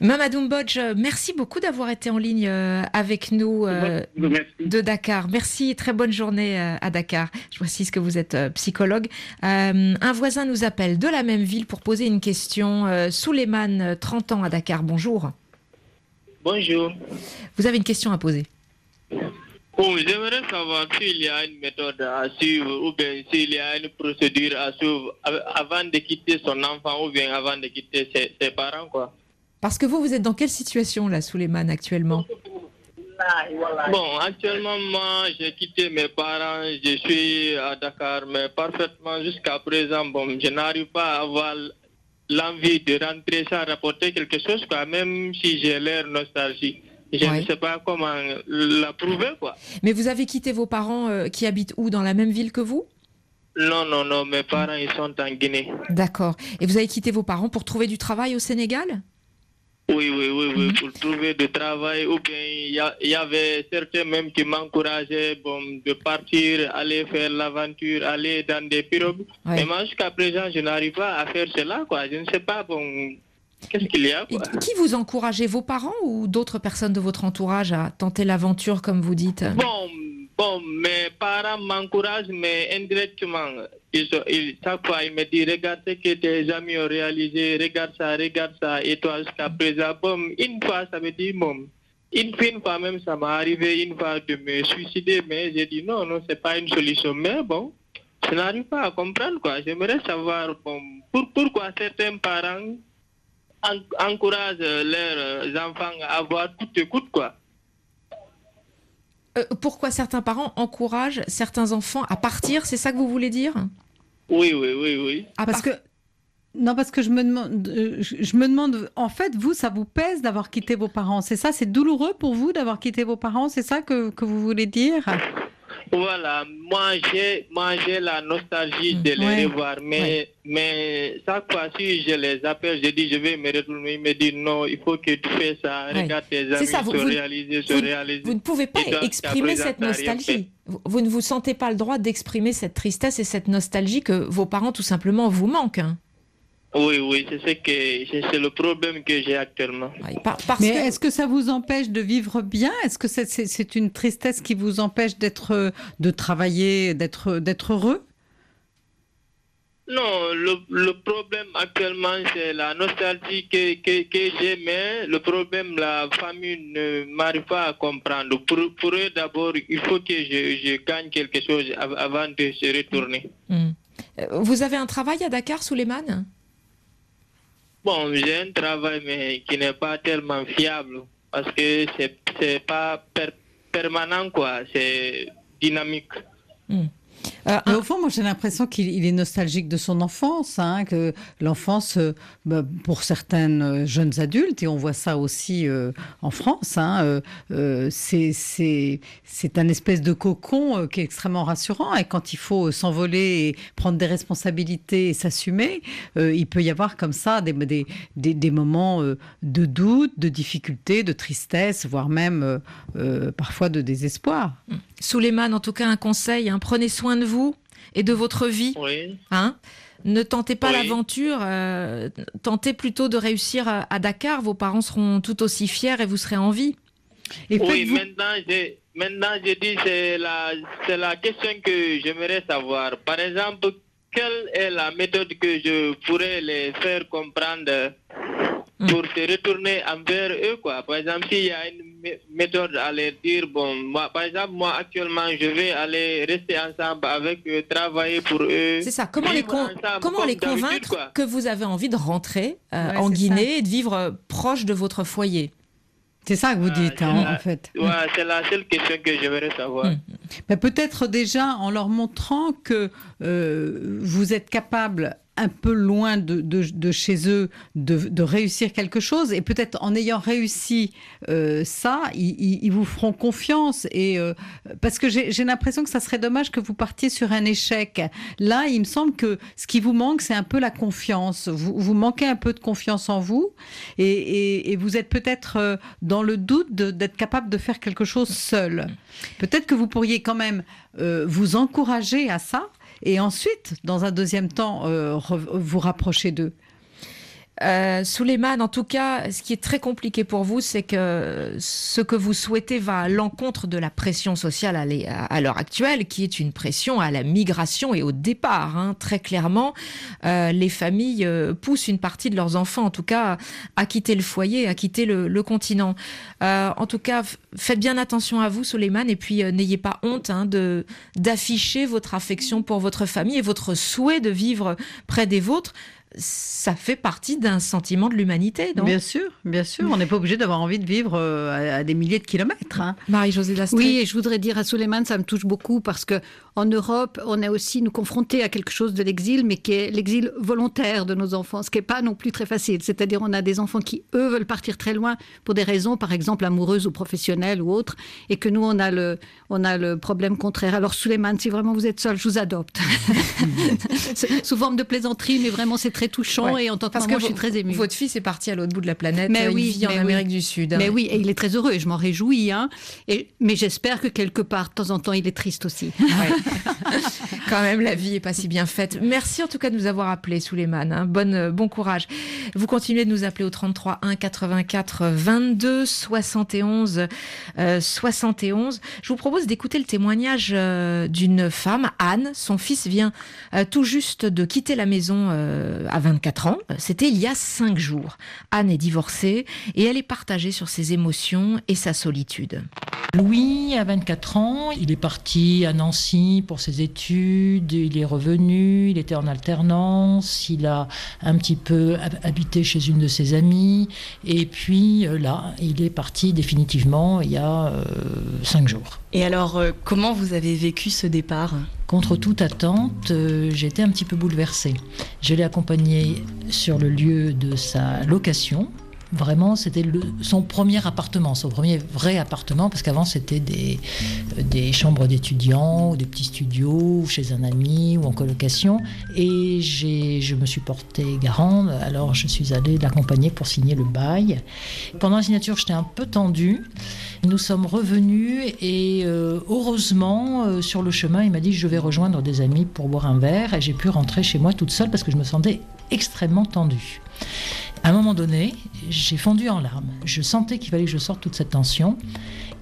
Mamadou Mbodj, merci beaucoup d'avoir été en ligne avec nous euh, de Dakar. Merci, très bonne journée à Dakar. Je précise que vous êtes psychologue. Euh, un voisin nous appelle de la même ville pour poser une question. Euh, Souleymane, euh, 30 ans à Dakar, bonjour. Bonjour. Vous avez une question à poser. Bon, j'aimerais savoir s'il y a une méthode à suivre ou bien s'il y a une procédure à suivre av- avant de quitter son enfant ou bien avant de quitter ses, ses parents, quoi. Parce que vous, vous êtes dans quelle situation là, Souleymane, actuellement? Bon, actuellement, moi, j'ai quitté mes parents, je suis à Dakar, mais parfaitement jusqu'à présent, bon, je n'arrive pas à avoir l'envie de rentrer sans rapporter quelque chose, quoi, même si j'ai l'air nostalgique. Je Ouais. ne sais pas comment la prouver, quoi. Mais vous avez quitté vos parents euh, qui habitent où Dans la même ville que vous? Non, non, non, mes parents, ils sont en Guinée. D'accord. Et vous avez quitté vos parents pour trouver du travail au Sénégal? Oui, oui, oui, oui, pour trouver du travail. Ou bien il y, a- il y avait certains même qui m'encourageaient bon, de partir, aller faire l'aventure, aller dans des pirogues. Ouais. Mais moi, jusqu'à présent, je n'arrive pas à faire cela. Quoi. Je ne sais pas, bon, qu'est-ce qu'il y a. Quoi. Qui vous encourageait, vos parents ou d'autres personnes de votre entourage à tenter l'aventure, comme vous dites? Bon, bon, mes parents m'encouragent, mais indirectement. Ils, chaque fois, ils me disent Regarde ce que tes amis ont réalisé, regarde ça, regarde ça. Et toi, jusqu'à présent, bon, une fois, ça me dit Bon, une, fois- une fois même, ça m'est arrivé une fois de me suicider, mais j'ai dit Non, non, c'est pas une solution. Mais bon, je n'arrive pas à comprendre, quoi. J'aimerais savoir bon, pour- pourquoi certains parents en- encouragent leurs enfants à avoir tout écoute, quoi. Euh, Pourquoi certains parents encouragent certains enfants à partir C'est ça que vous voulez dire? Oui, oui, oui, oui. parce que non, parce que je me demande, euh, je, je me demande, en fait, vous, ça vous pèse d'avoir quitté vos parents, c'est ça, c'est douloureux pour vous d'avoir quitté vos parents, c'est ça que, que vous voulez dire? Voilà, moi j'ai, moi j'ai la nostalgie de les Ouais. revoir, mais, mais chaque fois si je les appelle, je dis je vais me retourner, ils me disent non, il faut que tu fais ça, Ouais. regarde tes amis ça, vous- se vous- réaliser, se réaliser. Vous ne pouvez pas exprimer cette nostalgie. Vous, vous ne vous sentez pas le droit d'exprimer cette tristesse et cette nostalgie que vos parents tout simplement vous manquent. hein. Oui, oui, c'est ce que, c'est le problème que j'ai actuellement. Mais est-ce que ça vous empêche de vivre bien? Est-ce que c'est- c'est c'est une tristesse qui vous empêche d'être, de travailler, d'être, d'être heureux? Non, le, le problème actuellement, c'est la nostalgie que, que, que j'ai, mais le problème, la famille ne m'arrive pas à comprendre. Pour, pour eux, d'abord, il faut que je, je gagne quelque chose av- avant de se retourner. Hmm. Euh, Vous avez un travail à Dakar, Souleymane? Bon, j'ai un travail, mais qui n'est pas tellement fiable, parce que c'est c'est pas per- permanent, quoi, c'est dynamique. Mais au fond, moi, j'ai l'impression qu'il il est nostalgique de son enfance, hein, que l'enfance, euh, bah, pour certaines euh, jeunes adultes, et on voit ça aussi euh, en France, hein, euh, euh, c'est un espèce de cocon euh, qui est extrêmement rassurant. Et quand il faut euh, s'envoler et prendre des responsabilités et s'assumer, euh, il peut y avoir comme ça des, des, des, des moments euh, de doute, de difficulté, de tristesse, voire même euh, euh, parfois de désespoir. Souleymane, en tout cas, un conseil, hein, prenez soin de vous et de votre vie. Oui. Hein ne tentez pas Oui. l'aventure, euh, tentez plutôt de réussir à, à Dakar. Vos parents seront tout aussi fiers et vous serez en vie. oui, maintenant, j'ai, maintenant, je dis, c'est la, c'est la question que j'aimerais savoir. Par exemple, quelle est la méthode que je pourrais les faire comprendre pour se retourner envers eux, quoi. Par exemple, s'il y a une mé- méthode à leur dire, bon, moi, par exemple, moi, actuellement, je vais aller rester ensemble avec eux, travailler pour eux. C'est ça. Comment les, vivre con- ensemble comment comme les convaincre quoi. que vous avez envie de rentrer euh, Ouais, en Guinée et de vivre euh, proche de votre foyer? C'est ça que vous dites, c'est hein, la- en fait. Ouais, c'est la seule question que j'aimerais savoir. Ben, Peut-être déjà en leur montrant que euh, vous êtes capable un peu loin de, de- de chez eux de, de réussir quelque chose et peut-être en ayant réussi euh, ça, ils, ils- vous feront confiance et euh, parce que j'ai l'impression que ça serait dommage que vous partiez sur un échec. Là, il me semble que ce qui vous manque, c'est un peu la confiance. Vous, vous manquez un peu de confiance en vous et, et- et vous êtes peut-être euh, dans le doute d'être capable de faire quelque chose seul. Peut-être que vous pourriez quand même euh, vous encourager à ça et ensuite, dans un deuxième temps, euh, vous rapprocher d'eux euh, en tout cas, ce qui est très compliqué pour vous, c'est que ce que vous souhaitez va à l'encontre de la pression sociale à l'heure actuelle, qui est une pression à la migration et au départ. Hein. Très clairement, euh, les familles euh, poussent une partie de leurs enfants, en tout cas, à quitter le foyer, à quitter le, continent. Euh, en tout cas, faites bien attention à vous, Soleiman, et puis n'ayez pas honte hein, de d'afficher votre affection pour votre famille et votre souhait de vivre près des vôtres ça fait partie d'un sentiment de l'humanité, Bien sûr, bien sûr. On n'est pas obligé d'avoir envie de vivre euh, à, des milliers de kilomètres. Hein. Marie-Josée Lastré. Oui, et je voudrais dire à Suleiman, ça me touche beaucoup parce que en Europe, on est aussi nous confrontés à quelque chose de l'exil, mais qui est l'exil volontaire de nos enfants, ce qui n'est pas non plus très facile. C'est-à-dire, on a des enfants qui, eux, veulent partir très loin pour des raisons, par exemple, amoureuses ou professionnelles ou autres, et que nous, on a le, on a le problème contraire. Alors, Suleiman, si vraiment vous êtes seul, je vous adopte. *laughs* Sous forme de plaisanterie, mais vraiment, c'est très touchant, et en tant que Parce maman, que je suis très émue. Votre fils est parti à l'autre bout de la planète, mais il vit en Amérique du Sud. Mais oui, et il est très heureux, et je m'en réjouis. Hein. Et, mais j'espère que quelque part, de temps en temps, il est triste aussi. *laughs* Quand même, la vie est pas si bien faite. Merci en tout cas de nous avoir appelés, Souleymane. Hein. Bonne, euh, bon courage. Vous continuez de nous appeler au 33 1 84 22 71 71. Je vous propose d'écouter le témoignage euh, d'une femme, Anne. Son fils vient euh, tout juste de quitter la maison à 24 ans. C'était il y a 5 jours. Anne est divorcée et elle est partagée sur ses émotions et sa solitude. Louis a 24 ans. Il est parti à Nancy pour ses études, il est revenu, il était en alternance, il a un petit peu habité chez une de ses amies, et puis euh, là, il est parti définitivement il y a euh, cinq jours. Et alors, euh, comment vous avez vécu ce départ? Contre toute attente, j'étais un petit peu bouleversée. Je l'ai accompagné sur le lieu de sa location, Vraiment, c'était son premier appartement, son premier vrai appartement, parce qu'avant c'était des, des chambres d'étudiants, ou des petits studios, chez un ami, ou en colocation. Et je me suis portée garante, alors je suis allée l'accompagner pour signer le bail. Pendant la signature, j'étais un peu tendue. Nous sommes revenus et euh, heureusement, euh, sur le chemin, il m'a dit je vais rejoindre des amis pour boire un verre et j'ai pu rentrer chez moi toute seule parce que je me sentais extrêmement tendue. À un moment donné, j'ai fondu en larmes. Je sentais qu'il fallait que je sorte toute cette tension.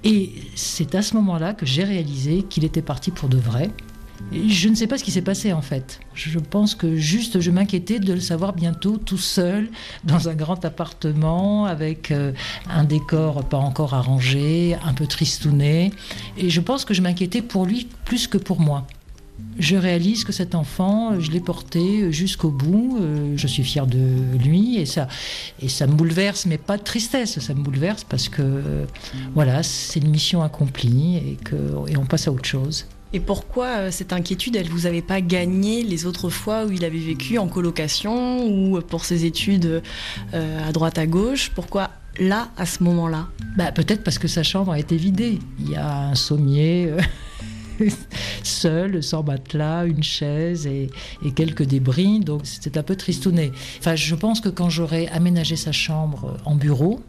Et c'est à ce moment-là que j'ai réalisé qu'il était parti pour de vrai. Je ne sais pas ce qui s'est passé en fait. Je pense que juste je m'inquiétais de le savoir bientôt tout seul dans un grand appartement avec euh, un décor pas encore arrangé, un peu tristouné. Et je pense que je m'inquiétais pour lui plus que pour moi je réalise que cet enfant, je l'ai porté jusqu'au bout. Euh, je suis fière de lui et ça, et ça me bouleverse, mais pas de tristesse. Ça me bouleverse parce que euh, voilà, c'est une mission accomplie et que et on passe à autre chose. Et pourquoi euh, cette inquiétude, elle vous avait pas gagné les autres fois où il avait vécu en colocation ou pour ses études à droite à gauche? Pourquoi là, à ce moment-là? Bah, Peut-être parce que sa chambre a été vidée. Il y a un sommier. *laughs* seul, sans matelas, une chaise et, quelques débris. Donc c'était un peu tristouné. Enfin, je pense que quand j'aurai aménagé sa chambre en bureau,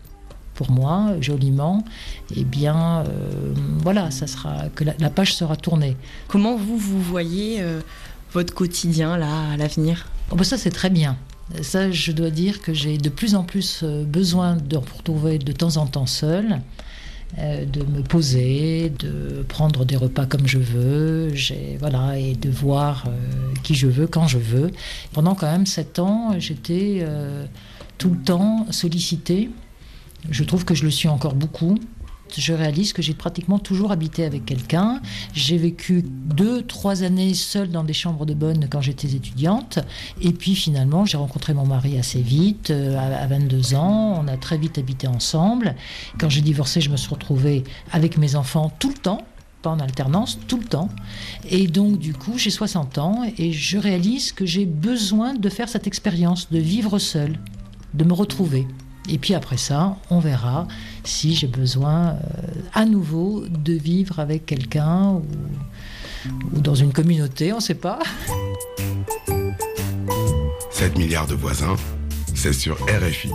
pour moi, joliment, eh bien, euh, voilà, ça sera que la, page sera tournée. Comment vous vous voyez euh, votre quotidien là à l'avenir? Oh, ben Ça, c'est très bien. Ça, je dois dire que j'ai de plus en plus euh, besoin de retrouver de temps en temps seule. Euh, de me poser, de prendre des repas comme je veux, voilà, et de voir euh, qui je veux quand je veux. Pendant quand même sept ans, j'étais euh, tout le temps sollicitée. Je trouve que je le suis encore beaucoup je réalise que j'ai pratiquement toujours habité avec quelqu'un. J'ai vécu deux, trois années seule dans des chambres de bonne quand j'étais étudiante. Et puis finalement, j'ai rencontré mon mari assez vite, euh, à 22 ans. On a très vite habité ensemble. Quand j'ai divorcé, je me suis retrouvée avec mes enfants tout le temps pas en alternance, tout le temps. Et donc, du coup, j'ai 60 ans et je réalise que j'ai besoin de faire cette expérience, de vivre seule, de me retrouver. Et puis après ça, on verra si j'ai besoin euh, à nouveau de vivre avec quelqu'un ou, ou, dans une communauté, on ne sait pas. 7 milliards de voisins, c'est sur RFI.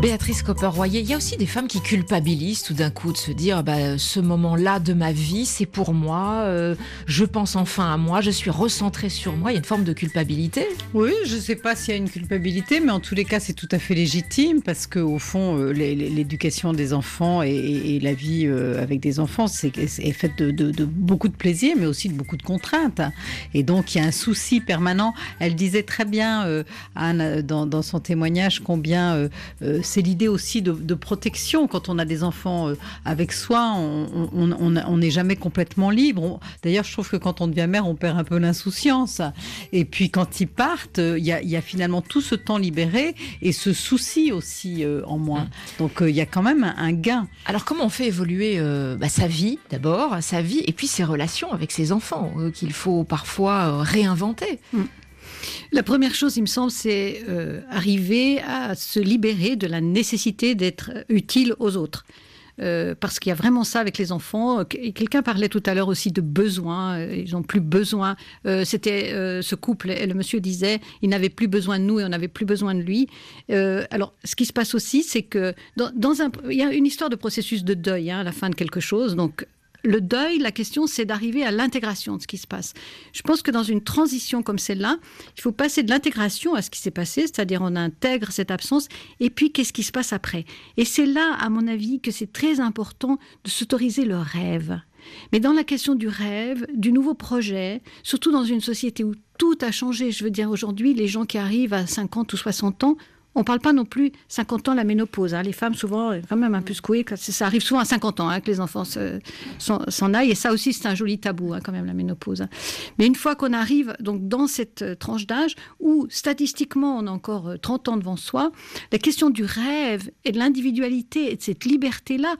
Béatrice Copper-Royer, il y a aussi des femmes qui culpabilisent tout d'un coup de se dire bah, ce moment-là de ma vie, c'est pour moi, euh, je pense enfin à moi, je suis recentrée sur moi. Il y a une forme de culpabilité. Oui, je ne sais pas s'il y a une culpabilité, mais en tous les cas, c'est tout à fait légitime parce qu'au fond, euh, l'éducation des enfants et, la vie euh, avec des enfants, c'est est faite de, beaucoup de plaisir, mais aussi de beaucoup de contraintes. Et donc, il y a un souci permanent. Elle disait très bien, Anne, dans, son témoignage, combien c'est l'idée aussi de, de protection. Quand on a des enfants euh, avec soi, on on- on- on n'est jamais complètement libre. D'ailleurs, je trouve que quand on devient mère, on perd un peu l'insouciance. Et puis, quand ils partent, euh, il y, a, il y a finalement tout ce temps libéré et ce souci aussi euh, en moins. Donc, euh, il y a quand même un, un gain. Alors comment on fait évoluer euh, bah, sa vie d'abord, sa vie, et puis ses relations avec ses enfants, qu'il faut parfois réinventer? La première chose, il me semble, c'est euh, arriver à se libérer de la nécessité d'être utile aux autres. Euh, parce qu'il y a vraiment ça avec les enfants. Quelqu'un parlait tout à l'heure aussi de besoin. euh, Ils n'ont plus besoin. Euh, C'était euh, ce couple. Et le monsieur disait, il n'avait plus besoin de nous et on n'avait plus besoin de lui. Euh, alors, ce qui se passe aussi, c'est que dans, dans un, il y a une histoire de processus de deuil hein, à la fin de quelque chose. Donc, le deuil, la question, c'est d'arriver à l'intégration de ce qui se passe. Je pense que dans une transition comme celle-là, il faut passer de l'intégration à ce qui s'est passé, c'est-à-dire on intègre cette absence, et puis qu'est-ce qui se passe après? Et c'est là, à mon avis, que c'est très important de s'autoriser le rêve. Mais dans la question du rêve, du nouveau projet, surtout dans une société où tout a changé, je veux dire aujourd'hui, les gens qui arrivent à 50 ou 60 ans, on ne parle pas non plus 50 ans la ménopause. hein. Les femmes, souvent, quand même un peu secouées. Ça arrive souvent à 50 ans hein, que les enfants se- s'en aillent. Et ça aussi, c'est un joli tabou, hein, quand même, la ménopause. Mais une fois qu'on arrive donc dans cette euh, tranche d'âge où, statistiquement, on a encore euh, 30 ans devant soi, la question du rêve et de l'individualité et de cette liberté-là,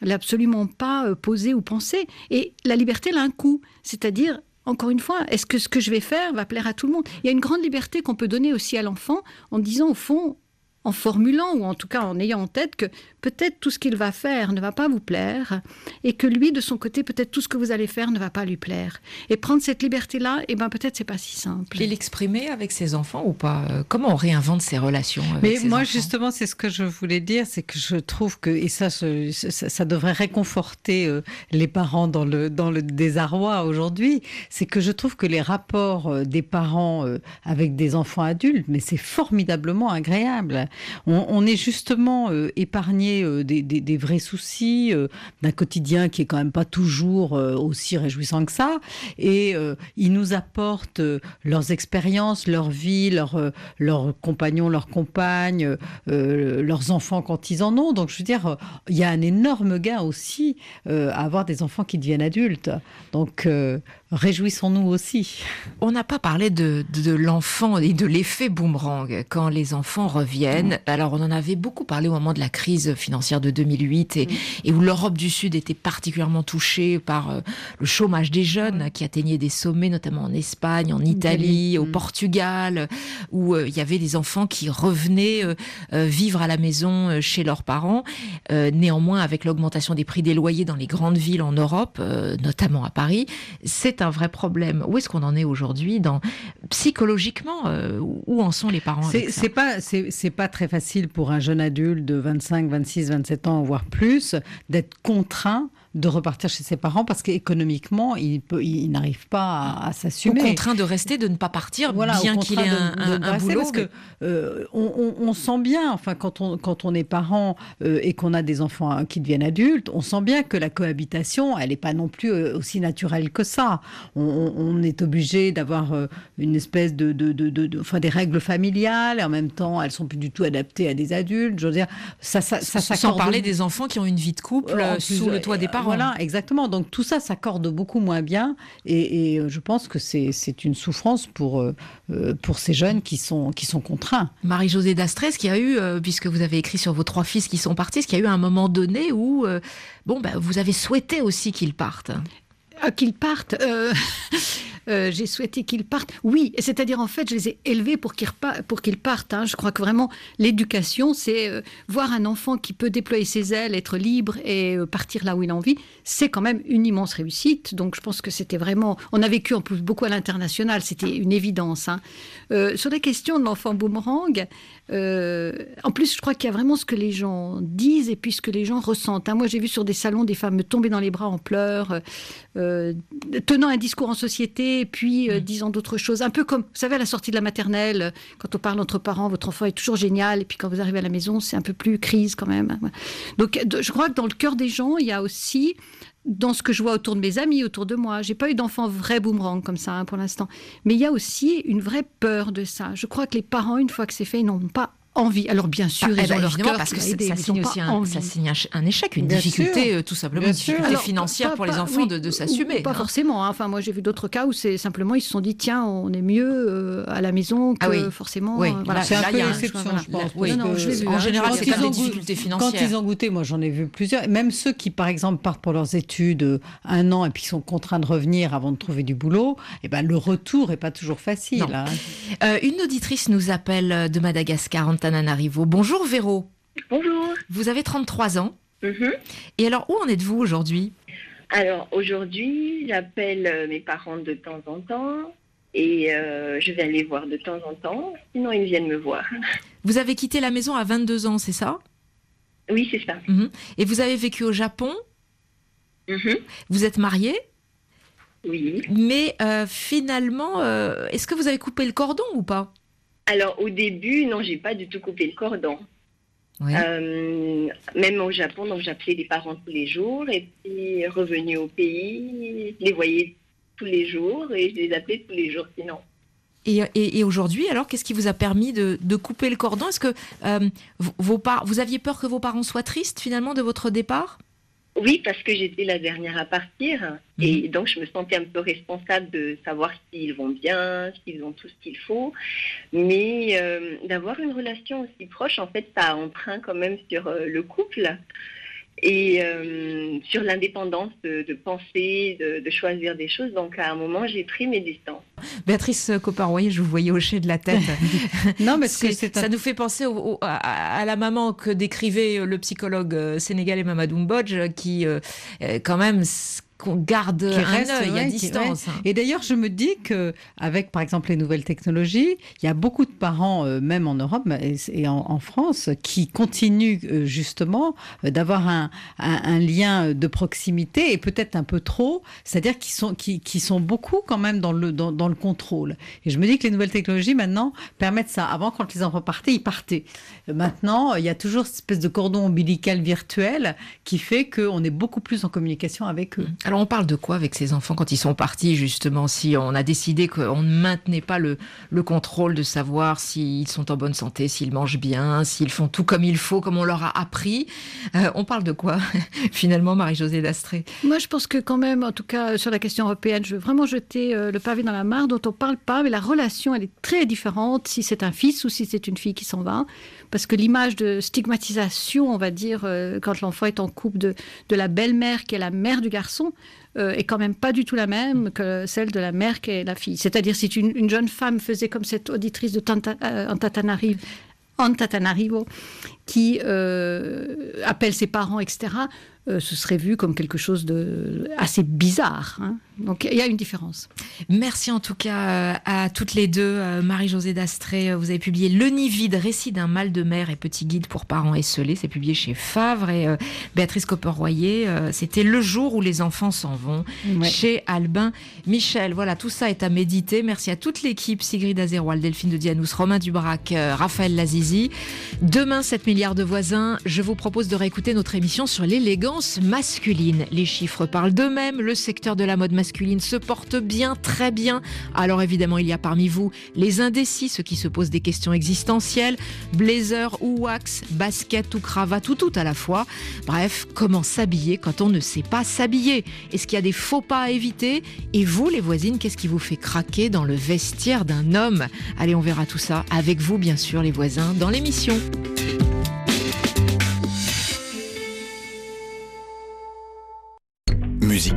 elle n'est absolument pas euh, posée ou pensée. Et la liberté, elle a un coût. C'est-à-dire, encore une fois, est-ce que ce que je vais faire va plaire à tout le monde? Il y a une grande liberté qu'on peut donner aussi à l'enfant en disant, au fond, en formulant ou en tout cas en ayant en tête que peut-être tout ce qu'il va faire ne va pas vous plaire et que lui de son côté peut-être tout ce que vous allez faire ne va pas lui plaire. Et prendre cette liberté là et ben peut-être c'est pas si simple. Et l'exprimer avec ses enfants ou pas? Euh, Comment on réinvente ses relations avec Mais ses moi, enfants? justement, c'est ce que je voulais dire, c'est que je trouve que, et ça, je- ça, ça devrait réconforter euh, les parents dans le, dans le désarroi aujourd'hui, c'est que je trouve que les rapports euh, des parents avec des enfants adultes, mais c'est formidablement agréable. On, est justement euh, épargné euh, des, vrais soucis, euh, d'un quotidien qui est quand même pas toujours aussi réjouissant que ça, et ils nous apportent leurs expériences, leur vie, leurs compagnons, leurs compagnes, leurs enfants quand ils en ont. Donc, je veux dire, il y a un énorme gain aussi à avoir des enfants qui deviennent adultes. Donc, réjouissons-nous aussi. On n'a pas parlé de, de, de l'enfant et de l'effet boomerang quand les enfants reviennent. Alors, on en avait beaucoup parlé au moment de la crise financière de 2008 et, et où l'Europe du Sud était particulièrement touchée par euh, le chômage des jeunes qui atteignait des sommets, notamment en Espagne, en Italie, au Portugal, où euh, il y avait des enfants qui revenaient euh, vivre à la maison chez leurs parents. Néanmoins, avec l'augmentation des prix des loyers dans les grandes villes en Europe, notamment à Paris, c'est un vrai problème. Où est-ce qu'on en est aujourd'hui dans psychologiquement euh, Où en sont les parents C'est c'est pas c'est c'est pas très facile pour un jeune adulte de 25, 26, 27 ans voire plus d'être contraint de repartir chez ses parents parce qu'économiquement il peut il n'arrive pas à, à Ou s'assumer. contraint de rester, de ne pas partir, Voilà, bien qu'il ait un, de- de un- ne un rester boulot. parce que euh, on, on- on sent bien, enfin quand on quand on est parent euh, et qu'on a des enfants hein, qui deviennent adultes, on sent bien que la cohabitation, elle n'est pas non plus euh, aussi naturelle que ça. On, est obligé d'avoir une espèce de, de, de, enfin des règles familiales et en même temps elles sont plus du tout adaptées à des adultes. Je veux dire, ça ça, ça Sans parler des enfants qui ont une vie de couple euh, sous le toit des parents. Voilà, exactement. Donc tout ça s'accorde beaucoup moins bien et, et, euh, je pense que c'est une souffrance pour, euh, euh, pour ces jeunes qui sont, qui sont contraints. Marie-Josée Dastrès, qui a eu, euh, puisque vous avez écrit sur vos trois fils qui sont partis, ce qui a eu un moment donné où, euh, bon, bah, vous avez souhaité aussi qu'ils partent? Ah, qu'ils partent. euh, euh, j'ai souhaité qu'ils partent. Oui, c'est-à-dire en fait, je les ai élevés pour qu'ils partent. hein. Je crois que vraiment l'éducation, c'est euh, voir un enfant qui peut déployer ses ailes, être libre et euh, partir là où il a envie. C'est quand même une immense réussite. Donc je pense que c'était vraiment. On a vécu en plus beaucoup à l'international. C'était une évidence. hein. Sur la question de l'enfant boomerang, en plus, je crois qu'il y a vraiment ce que les gens disent et puis ce que les gens ressentent. hein. Moi, j'ai vu sur des salons des femmes me tomber dans les bras en pleurs, tenant un discours en société, puis euh, disant d'autres choses. Un peu comme, vous savez, à la sortie de la maternelle, euh, quand on parle entre parents, votre enfant est toujours génial, et puis quand vous arrivez à la maison, c'est un peu plus crise quand même. Donc, je crois que dans le cœur des gens, il y a aussi dans ce que je vois autour de mes amis, autour de moi. J'ai pas eu d'enfant vrai boomerang comme ça hein, pour l'instant. Mais il y a aussi une vraie peur de ça. Je crois que les parents, une fois que c'est fait, ils n'ont pas envie. Alors bien sûr, Ah, eh ils ont leur cœur parce que ça, signe aussi pas un, ça signe un, ch- un échec, une Bien difficulté, sûr. euh, tout simplement, Bien une sûr. difficulté Alors, financière pas- pour les enfants oui, de, s'assumer. Pas hein. forcément. hein. Enfin, moi, j'ai vu d'autres cas où c'est simplement ils se sont dit tiens, on est mieux euh, à la maison que Ah oui. forcément. Oui, euh, voilà. C'est un Là, peu l'exception, voilà. je pense. Oui. parce Non, non, que- je l'ai vu, En hein, général, c'est quand des difficultés Quand financières. ils ont goûté, moi j'en ai vu plusieurs, même ceux qui par exemple partent pour leurs études un an et puis sont contraints de revenir avant de trouver du boulot, et ben le retour est pas toujours facile. Hein. Une auditrice nous appelle de Madagascar, Antananarivo. Bonjour Véro. Bonjour. Vous avez 33 ans. Mhm. Et alors, où en êtes-vous aujourd'hui? Alors aujourd'hui, j'appelle euh, mes parents de temps en temps et euh, je vais les voir de temps en temps. Sinon, ils viennent me voir. *laughs* Vous avez quitté la maison à 22 ans, c'est ça? Oui, c'est ça. Mhm. Et vous avez vécu au Japon? Mhm. Vous êtes marié Oui. Mais euh, finalement, euh, est-ce que vous avez coupé le cordon ou pas? Alors au début, non, j'ai pas du tout coupé le cordon. Oui. Euh, même au Japon, donc j'appelais les parents tous les jours et puis revenu au pays, je les voyais tous les jours et je les appelais tous les jours sinon. Et, et- et aujourd'hui, alors, qu'est-ce qui vous a permis de, de couper le cordon? Est-ce que euh, vos par- vous aviez peur que vos parents soient tristes finalement de votre départ? Oui, parce que j'étais la dernière à partir. Et donc je me sentais un peu responsable de savoir s'ils vont bien, s'ils ont tout ce qu'il faut. Mais euh, d'avoir une relation aussi proche, en fait, ça emprunte quand même sur euh, le couple et euh, sur l'indépendance de, de penser, de, de choisir des choses. Donc à un moment, j'ai pris mes distances. Béatrice Copper-Royer, je vous voyais hocher de la tête. *laughs* non, mais c'est- C'est- c'est un- ça nous fait penser au- au- à, à la maman que décrivait le psychologue euh, sénégalais Mamadou Mbodj, qui, euh, quand même, qu'on garde qui un reste, œil à ouais, distance. hein. Et d'ailleurs, je me dis que avec par exemple les nouvelles technologies, il y a beaucoup de parents, euh, même en Europe et, et en, en France, qui continuent euh, justement euh, d'avoir un, un- un lien de proximité et peut-être un peu trop, c'est-à-dire qu'ils sont qui, qui sont beaucoup quand même dans le dans, dans le contrôle. Et je me dis que les nouvelles technologies maintenant permettent ça. Avant, quand les enfants partaient, ils partaient. Maintenant, il y a toujours cette espèce de cordon ombilical virtuel qui fait qu'on est beaucoup plus en communication avec eux. Alors on parle de quoi avec ces enfants quand ils sont partis justement Si on a décidé qu'on ne maintenait pas le, le contrôle de savoir s'ils sont en bonne santé, s'ils mangent bien, s'ils font tout comme il faut, comme on leur a appris, euh, on parle de quoi *laughs* finalement Marie-Josée Dastré? Moi, je pense que quand même, en tout cas sur la question européenne, je veux vraiment jeter euh, le pavé dans la mare dont on parle pas, mais la relation, elle est très différente si c'est un fils ou si c'est une fille qui s'en va. Parce que l'image de stigmatisation, on va dire, euh, quand l'enfant est en couple de la belle-mère qui est la mère du garçon, euh, est quand même pas du tout la même que celle de la mère qui est la fille. C'est-à-dire si une, une jeune femme faisait comme cette auditrice de Tanta, euh, Antananarivo, qui euh, appelle ses parents, etc., euh, ce serait vu comme quelque chose de assez bizarre. hein. Donc il y a une différence. Merci en tout cas euh, à toutes les deux. Marie-Josée Dastré, vous avez publié Le nid vide, récit d'un mal de mer et petit guide pour parents esselés. C'est publié chez Favre. Et euh, Béatrice Copper-Royer, euh, c'était Le jour où les enfants s'en vont Ouais. chez Albin Michel. Voilà, tout ça est à méditer. Merci à toute l'équipe Sigrid Azéroal, Delphine de Dianous, Romain Dubrac, Raphaël Lazizi. Demain, 7 milliards de voisins. Je vous propose de réécouter notre émission sur l'élégance masculine. Les chiffres parlent d'eux-mêmes. Le secteur de la mode masculine se porte bien, très bien. Alors évidemment, il y a parmi vous les indécis, ceux qui se posent des questions existentielles, blazer ou wax, basket ou cravate ou tout à la fois. Bref, comment s'habiller quand on ne sait pas s'habiller? Est-ce qu'il y a des faux pas à éviter? Et vous, les voisines, qu'est-ce qui vous fait craquer dans le vestiaire d'un homme? Allez, on verra tout ça avec vous, bien sûr, les voisins, dans l'émission. musique